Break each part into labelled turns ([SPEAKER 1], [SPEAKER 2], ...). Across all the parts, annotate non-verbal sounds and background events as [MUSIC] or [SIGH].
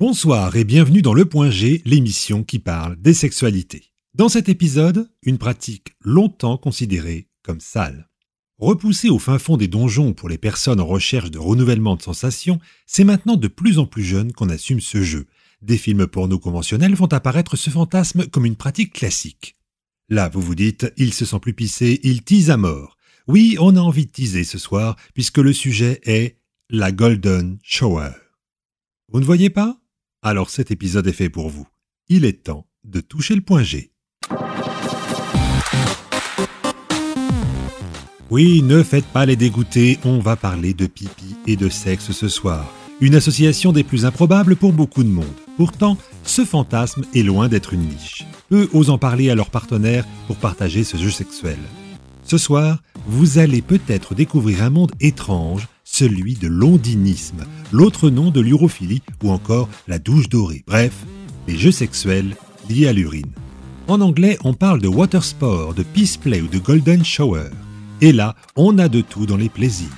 [SPEAKER 1] Bonsoir et bienvenue dans Le Point G, l'émission qui parle des sexualités. Dans cet épisode, une pratique longtemps considérée comme sale. Repoussée au fin fond des donjons pour les personnes en recherche de renouvellement de sensations, c'est maintenant de plus en plus jeune qu'on assume ce jeu. Des films porno conventionnels font apparaître ce fantasme comme une pratique classique. Là, vous vous dites, il se sent plus pissé, il tease à mort. Oui, on a envie de teaser ce soir, puisque le sujet est la Golden Shower. Vous ne voyez pas? Alors cet épisode est fait pour vous. Il est temps de toucher le point G. Oui, ne faites pas les dégoûter, on va parler de pipi et de sexe ce soir. Une association des plus improbables pour beaucoup de monde. Pourtant, ce fantasme est loin d'être une niche. Peu osent en parler à leurs partenaires pour partager ce jeu sexuel. Ce soir, vous allez peut-être découvrir un monde étrange, celui de l'ondinisme, l'autre nom de l'urophilie ou encore la douche dorée. Bref, les jeux sexuels liés à l'urine. En anglais, on parle de water sport, de peace play ou de golden shower. Et là, on a de tout dans les plaisirs.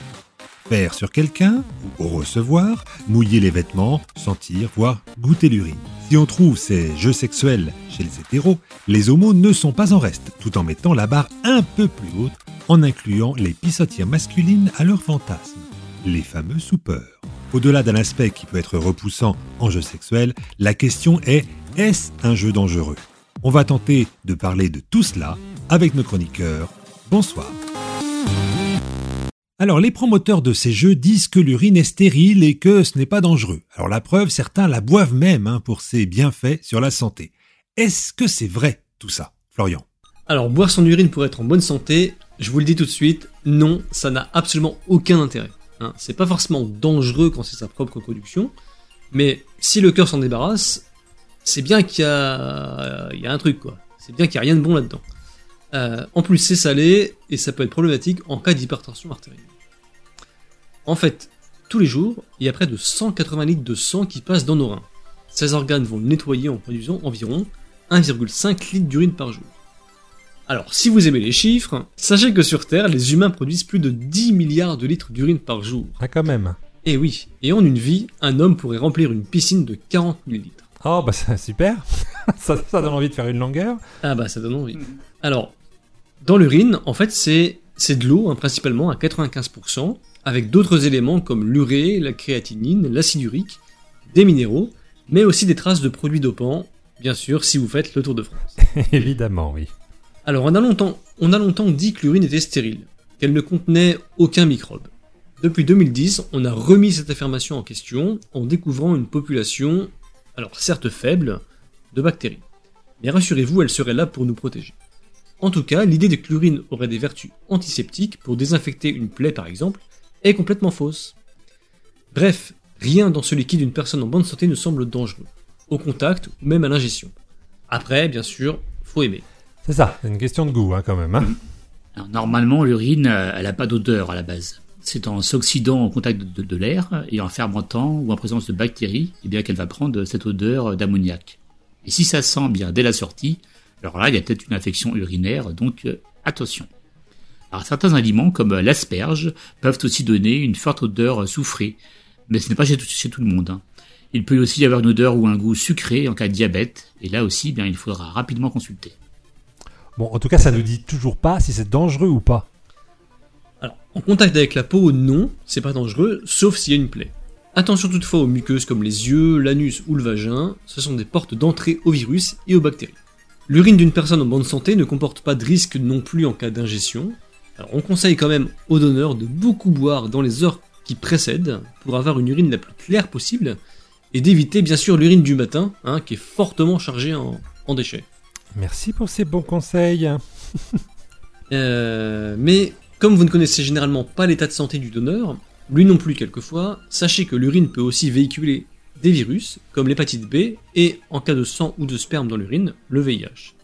[SPEAKER 1] Faire sur quelqu'un ou recevoir, mouiller les vêtements, sentir, voire goûter l'urine. Si on trouve ces jeux sexuels chez les hétéros, les homos ne sont pas en reste, tout en mettant la barre un peu plus haute en incluant les pissotières masculines à leur fantasme, les fameux soupeurs. Au-delà d'un aspect qui peut être repoussant en jeu sexuel, la question est est-ce un jeu dangereux? On va tenter de parler de tout cela avec nos chroniqueurs. Bonsoir. Alors les promoteurs de ces jeux disent que l'urine est stérile et que ce n'est pas dangereux. Alors la preuve, certains la boivent même hein, pour ses bienfaits sur la santé. Est-ce que c'est vrai tout ça, Florian?
[SPEAKER 2] Alors boire son urine pour être en bonne santé, je vous le dis tout de suite, non, ça n'a absolument aucun intérêt. Hein. C'est pas forcément dangereux quand c'est sa propre production, mais si le cœur s'en débarrasse, c'est bien qu'il y, a... il y a un truc quoi. C'est bien qu'il n'y a rien de bon là-dedans. Euh, en plus, c'est salé et ça peut être problématique en cas d'hypertension artérielle. En fait, tous les jours, il y a près de 180 litres de sang qui passent dans nos reins. Ces organes vont le nettoyer en produisant environ 1,5 litres d'urine par jour. Alors, si vous aimez les chiffres, sachez que sur Terre, les humains produisent plus de 10 milliards de litres d'urine par jour.
[SPEAKER 1] Ah, quand même.
[SPEAKER 2] Et oui, et en une vie, un homme pourrait remplir une piscine de 40 000 litres.
[SPEAKER 1] Oh, bah c'est super [LAUGHS] ça, ça donne envie de faire une longueur.
[SPEAKER 2] Ah bah ça donne envie. Alors, dans l'urine, en fait, c'est c'est de l'eau, hein, principalement à 95%, avec d'autres éléments comme l'urée, la créatinine, l'acide urique, des minéraux, mais aussi des traces de produits dopants, bien sûr, si vous faites le Tour de France. [LAUGHS]
[SPEAKER 1] Évidemment, oui.
[SPEAKER 2] Alors, on a longtemps, on a longtemps dit que l'urine était stérile, qu'elle ne contenait aucun microbe. Depuis 2010, on a remis cette affirmation en question en découvrant une population, alors certes faible, de bactéries. Mais rassurez-vous, elle serait là pour nous protéger. En tout cas, l'idée de que l'urine aurait des vertus antiseptiques pour désinfecter une plaie par exemple est complètement fausse. Bref, rien dans ce liquide d'une personne en bonne santé ne semble dangereux, au contact ou même à l'ingestion. Après, bien sûr, faut aimer.
[SPEAKER 1] C'est ça, c'est une question de goût hein, quand même. Hein.
[SPEAKER 3] Alors, normalement, l'urine, euh, elle n'a pas d'odeur à la base. C'est en s'oxydant au contact de, de l'air et en fermentant ou en présence de bactéries, eh bien qu'elle va prendre cette odeur d'ammoniac. Et si ça sent bien dès la sortie, alors là, il y a peut-être une infection urinaire, donc euh, attention. Alors certains aliments, comme euh, l'asperge, peuvent aussi donner une forte odeur soufrée, mais ce n'est pas chez tout, chez tout le monde. hein. Il peut aussi y avoir une odeur ou un goût sucré en cas de diabète, et là aussi, eh bien, il faudra rapidement consulter.
[SPEAKER 1] Bon, en tout cas, ça ne dit toujours pas si c'est dangereux ou pas.
[SPEAKER 2] Alors, en contact avec la peau, non, c'est pas dangereux, sauf s'il y a une plaie. Attention toutefois aux muqueuses comme les yeux, l'anus ou le vagin, ce sont des portes d'entrée aux virus et aux bactéries. L'urine d'une personne en bonne santé ne comporte pas de risque non plus en cas d'ingestion. Alors on conseille quand même aux donneurs de beaucoup boire dans les heures qui précèdent pour avoir une urine la plus claire possible et d'éviter bien sûr l'urine du matin hein, qui est fortement chargée en, en déchets.
[SPEAKER 1] Merci pour ces bons conseils. [LAUGHS]
[SPEAKER 2] Euh, mais comme vous ne connaissez généralement pas l'état de santé du donneur, lui non plus quelquefois, sachez que l'urine peut aussi véhiculer des virus, comme l'hépatite B, et en cas de sang ou de sperme dans l'urine, le VIH.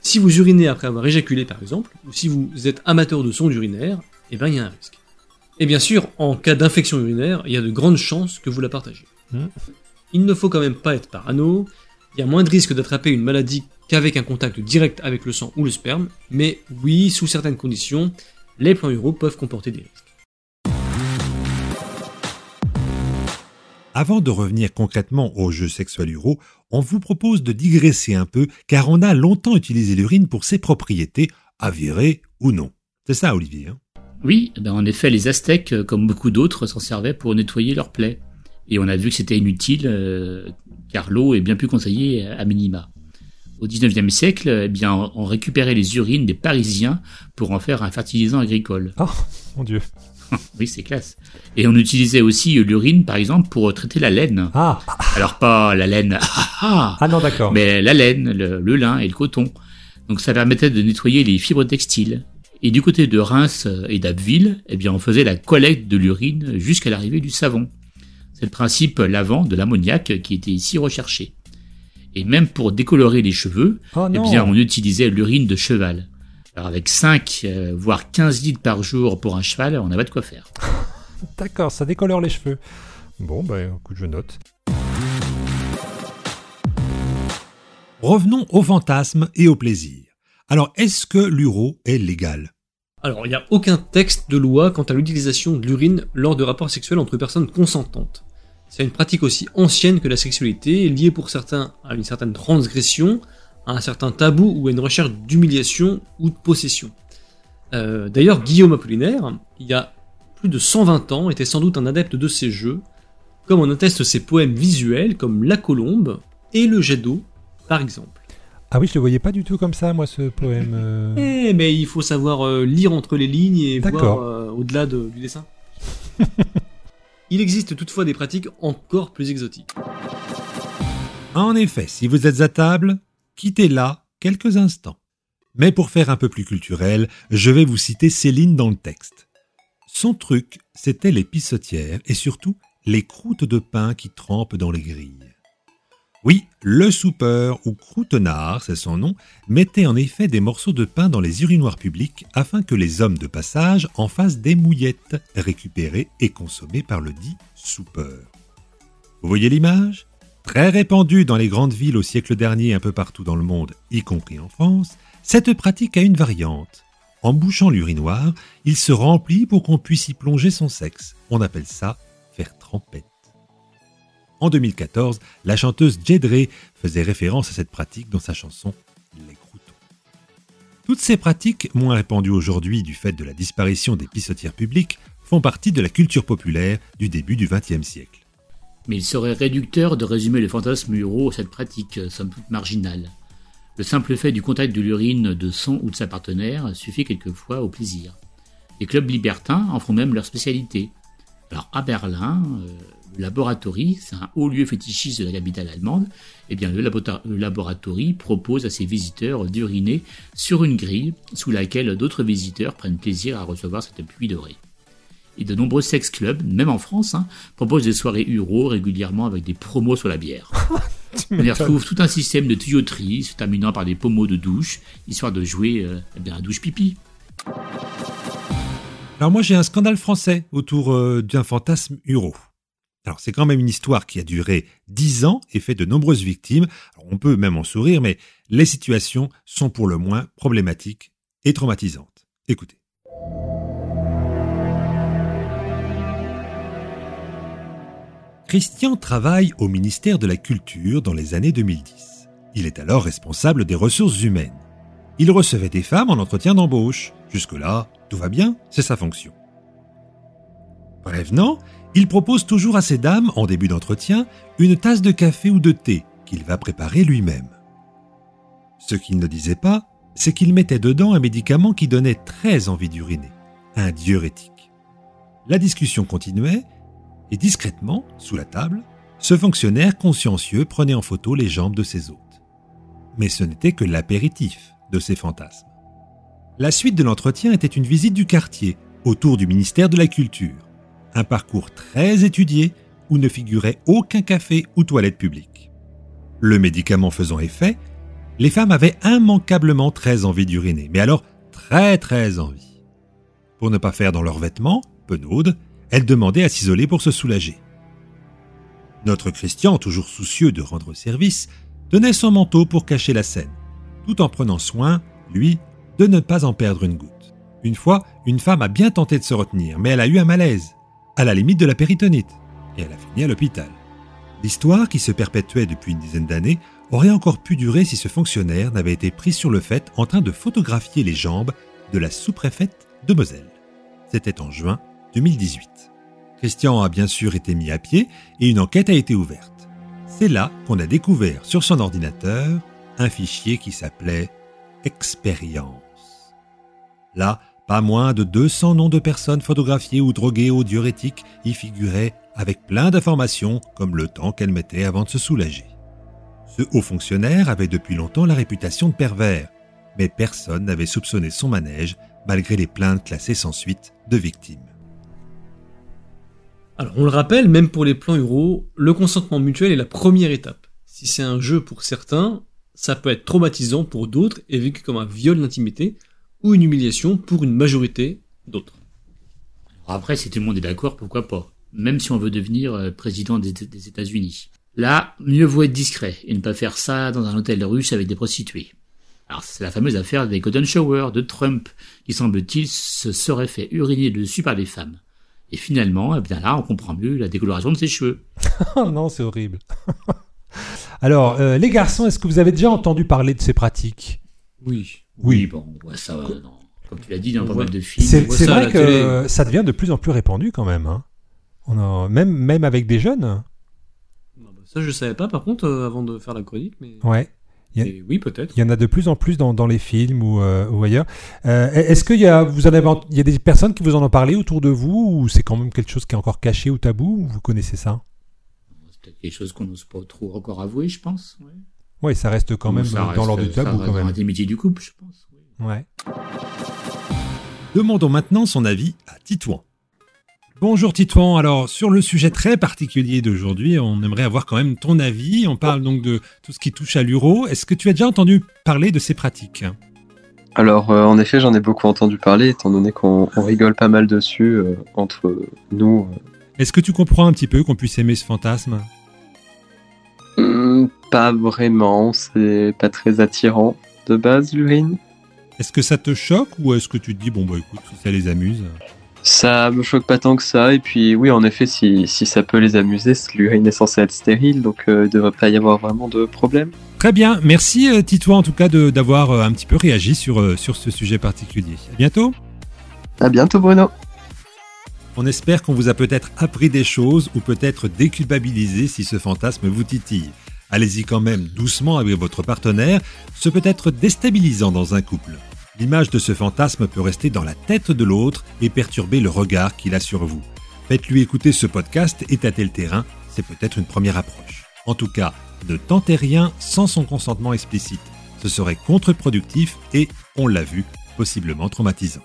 [SPEAKER 2] Si vous urinez après avoir éjaculé par exemple, ou si vous êtes amateur de sondes urinaires, eh ben il y a un risque. Et bien sûr, en cas d'infection urinaire, il y a de grandes chances que vous la partagez.
[SPEAKER 1] Hmm.
[SPEAKER 2] Il ne faut quand même pas être parano, il y a moins de risques d'attraper une maladie qu'avec un contact direct avec le sang ou le sperme, mais oui, sous certaines conditions, les plans uraux peuvent comporter des risques.
[SPEAKER 1] Avant de revenir concrètement au jeu sexuel uro, on vous propose de digresser un peu car on a longtemps utilisé l'urine pour ses propriétés, avérées ou non. C'est ça, Olivier hein?
[SPEAKER 3] Oui, ben en effet, les Aztèques, euh, comme beaucoup d'autres, s'en servaient pour nettoyer leurs plaies. Et on a vu que c'était inutile, euh, car l'eau est bien plus conseillée à minima. Au XIXe siècle, eh bien, on récupérait les urines des Parisiens pour en faire un fertilisant agricole.
[SPEAKER 4] Oh, mon Dieu. [LAUGHS]
[SPEAKER 3] oui, c'est classe. Et on utilisait aussi l'urine, par exemple, pour traiter la laine.
[SPEAKER 4] Ah.
[SPEAKER 3] Alors pas la laine. [LAUGHS]
[SPEAKER 4] ah non, d'accord.
[SPEAKER 3] Mais la laine, le, le, lin et le coton. Donc ça permettait de nettoyer les fibres textiles. Et du côté de Reims et d'Abbeville, eh bien, on faisait la collecte de l'urine jusqu'à l'arrivée du savon. C'est le principe lavant de l'ammoniac qui était ici recherché. Et même pour décolorer les cheveux,
[SPEAKER 4] Oh
[SPEAKER 3] eh bien, on utilisait l'urine de cheval. Alors avec 5, euh, voire 15 litres par jour pour un cheval, on avait de quoi faire. [LAUGHS]
[SPEAKER 4] D'accord, ça décolore les cheveux. Bon, bah écoute, je note.
[SPEAKER 1] Revenons au fantasme et au plaisir. Alors, est-ce que l'uro est légal?
[SPEAKER 2] Alors, il n'y a aucun texte de loi quant à l'utilisation de l'urine lors de rapports sexuels entre personnes consentantes. C'est une pratique aussi ancienne que la sexualité, liée pour certains à une certaine transgression, à un certain tabou ou à une recherche d'humiliation ou de possession. Euh, D'ailleurs, Guillaume Apollinaire, il y a plus de 120 ans, était sans doute un adepte de ces jeux, comme en attestent ses poèmes visuels comme La Colombe et Le jet d'eau, par exemple.
[SPEAKER 4] Ah oui, je le voyais pas du tout comme ça, moi, ce poème. euh. [LAUGHS]
[SPEAKER 2] Eh, mais il faut savoir euh, lire entre les lignes et
[SPEAKER 4] D'accord.
[SPEAKER 2] voir euh, au-delà de- du dessin. [LAUGHS] il existe toutefois des pratiques encore plus exotiques.
[SPEAKER 1] En effet, si vous êtes à table, quittez là quelques instants. Mais pour faire un peu plus culturel, je vais vous citer Céline dans le texte. Son truc, c'était les pissotières et surtout les croûtes de pain qui trempent dans les grilles. Oui, le soupeur ou croûtenard, c'est son nom, mettait en effet des morceaux de pain dans les urinoirs publics afin que les hommes de passage en fassent des mouillettes, récupérées et consommées par le dit soupeur. Vous voyez l'image? Très répandue dans les grandes villes au siècle dernier un peu partout dans le monde, y compris en France, cette pratique a une variante. En bouchant l'urinoir, il se remplit pour qu'on puisse y plonger son sexe. On appelle ça faire trempette. En 2014, la chanteuse Jedrey faisait référence à cette pratique dans sa chanson Les croutons. Toutes ces pratiques, moins répandues aujourd'hui du fait de la disparition des pissotières publiques, font partie de la culture populaire du début du XXe siècle.
[SPEAKER 3] Mais il serait réducteur de résumer le fantasme euro à cette pratique, euh, somme toute marginale. Le simple fait du contact de l'urine de son ou de sa partenaire suffit quelquefois au plaisir. Les clubs libertins en font même leur spécialité. Alors à Berlin, euh, le Laboratory, c'est un haut lieu fétichiste de la capitale allemande, eh bien le, le Laboratory propose à ses visiteurs d'uriner sur une grille sous laquelle d'autres visiteurs prennent plaisir à recevoir cette pluie dorée. Et de nombreux sex clubs, même en France, hein, proposent des soirées euro régulièrement avec des promos sur la bière. [LAUGHS] On y retrouve tout un système de tuyauterie se terminant par des pommeaux de douche, histoire de jouer euh, eh bien, à douche pipi.
[SPEAKER 1] Alors moi j'ai un scandale français autour euh, d'un fantasme euro. Alors c'est quand même une histoire qui a duré dix ans et fait de nombreuses victimes. Alors, on peut même en sourire, mais les situations sont pour le moins problématiques et traumatisantes. Écoutez. Christian travaille au ministère de la Culture dans les années 2010. Il est alors responsable des ressources humaines. Il recevait des femmes en entretien d'embauche. Jusque-là, tout va bien, c'est sa fonction. Prévenant, il propose toujours à ces dames, en début d'entretien, une tasse de café ou de thé qu'il va préparer lui-même. Ce qu'il ne disait pas, c'est qu'il mettait dedans un médicament qui donnait très envie d'uriner, un diurétique. La discussion continuait, discrètement, sous la table, ce fonctionnaire consciencieux prenait en photo les jambes de ses hôtes. Mais ce n'était que l'apéritif de ses fantasmes. La suite de l'entretien était une visite du quartier, autour du ministère de la Culture. Un parcours très étudié où ne figurait aucun café ou toilette publique. Le médicament faisant effet, les femmes avaient immanquablement très envie d'uriner, mais alors très très envie. Pour ne pas faire dans leurs vêtements, penaudes, elles demandaient à s'isoler pour se soulager. Notre Christian, toujours soucieux de rendre service, tenait son manteau pour cacher la scène, tout en prenant soin, lui, de ne pas en perdre une goutte. Une fois, une femme a bien tenté de se retenir, mais elle a eu un malaise, à la limite de la péritonite, et elle a fini à l'hôpital. L'histoire, qui se perpétuait depuis une dizaine d'années, aurait encore pu durer si ce fonctionnaire n'avait été pris sur le fait en train de photographier les jambes de la sous-préfète de Moselle. C'était en juin 2018. Christian a bien sûr été mis à pied et une enquête a été ouverte. C'est là qu'on a découvert sur son ordinateur un fichier qui s'appelait Expérience. Là, pas moins de 200 noms de personnes photographiées ou droguées au diurétique y figuraient avec plein d'informations comme le temps qu'elles mettaient avant de se soulager. Ce haut fonctionnaire avait depuis longtemps la réputation de pervers, mais personne n'avait soupçonné son manège malgré les plaintes classées sans suite de victimes.
[SPEAKER 2] Alors on le rappelle, même pour les plans euros, le consentement mutuel est la première étape. Si c'est un jeu pour certains, ça peut être traumatisant pour d'autres et vécu comme un viol d'intimité ou une humiliation pour une majorité d'autres.
[SPEAKER 3] Après, si tout le monde est d'accord, pourquoi pas? Même si on veut devenir euh, président des, États-Unis. Là, mieux vaut être discret et ne pas faire ça dans un hôtel russe avec des prostituées. Alors, c'est la fameuse affaire des Golden de Trump, qui semble-t-il se serait fait uriner dessus par des femmes. Et finalement, eh bien là, on comprend mieux la décoloration de ses cheveux. [LAUGHS]
[SPEAKER 4] Oh non, c'est horrible. [LAUGHS] Alors, euh, les garçons, est-ce que vous avez déjà entendu parler de ces pratiques?
[SPEAKER 2] Oui.
[SPEAKER 4] Oui.
[SPEAKER 3] bon, on voit ça, euh, dans- comme tu l'as dit, dans pas mal de films.
[SPEAKER 4] C'est vrai que
[SPEAKER 2] télé.
[SPEAKER 4] ça devient de plus en plus répandu quand même. hein. On a- même, même avec des jeunes.
[SPEAKER 2] Non, bah, Ça je savais pas par contre euh, avant de faire la chronique, mais,
[SPEAKER 4] Ouais. A-
[SPEAKER 2] oui peut-être.
[SPEAKER 4] Il y en a de plus en plus dans, dans les films ou, euh, ou ailleurs. Euh, Est-ce qu'il y a, vous en avez, il y a des personnes qui vous en ont parlé autour de vous ou c'est quand même quelque chose qui est encore caché ou tabou ou vous connaissez ça?
[SPEAKER 3] C'est peut-être quelque chose qu'on n'ose pas trop encore avouer, je pense. Ouais.
[SPEAKER 4] Oui, ça reste quand même
[SPEAKER 3] Ça
[SPEAKER 4] dans
[SPEAKER 3] reste-
[SPEAKER 4] l'ordre du
[SPEAKER 3] ça
[SPEAKER 4] tabou
[SPEAKER 3] reste
[SPEAKER 4] quand
[SPEAKER 3] dans l'intimité du couple, je pense. oui.
[SPEAKER 4] Ouais.
[SPEAKER 1] Demandons maintenant son avis à Titouan. Bonjour Titouan, alors sur le sujet très particulier d'aujourd'hui, on aimerait avoir quand même ton avis. On parle donc de tout ce qui touche à l'uro. Est-ce que tu as déjà entendu parler de ces pratiques?
[SPEAKER 5] Alors, euh, en effet, j'en ai beaucoup entendu parler, étant donné qu'on on rigole pas mal dessus euh, entre nous.
[SPEAKER 1] Est-ce que tu comprends un petit peu qu'on puisse aimer ce fantasme?
[SPEAKER 5] Hum, pas vraiment, c'est pas très attirant de base, l'urine.
[SPEAKER 1] Est-ce que ça te choque ou est-ce que tu te dis bon bah écoute si ça les amuse?
[SPEAKER 5] Ça me choque pas tant que ça, et puis oui, en effet, si, si ça peut les amuser, l'urine est censée être stérile, donc euh, il devrait pas y avoir vraiment de problème.
[SPEAKER 1] Très bien, merci euh, Titouan en tout cas de- d'avoir euh, un petit peu réagi sur, sur ce sujet particulier. À bientôt
[SPEAKER 5] À bientôt, Bruno.
[SPEAKER 1] On espère qu'on vous a peut-être appris des choses ou peut-être déculpabilisé si ce fantasme vous titille. Allez-y quand même doucement avec votre partenaire, ce peut être déstabilisant dans un couple. L'image de ce fantasme peut rester dans la tête de l'autre et perturber le regard qu'il a sur vous. Faites-lui écouter ce podcast et tâtez le terrain, c'est peut-être une première approche. En tout cas, ne tentez rien sans son consentement explicite. Ce serait contre-productif et, on l'a vu, possiblement traumatisant.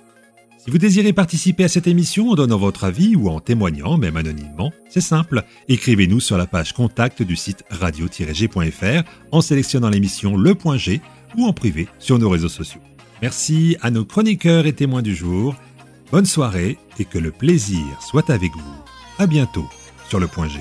[SPEAKER 1] Si vous désirez participer à cette émission en donnant votre avis ou en témoignant, même anonymement, c'est simple. Écrivez-nous sur la page contact du site radio-g.fr en sélectionnant l'émission Le Point G ou en privé sur nos réseaux sociaux. Merci à nos chroniqueurs et témoins du jour. Bonne soirée et que le plaisir soit avec vous. À bientôt sur Le Point G.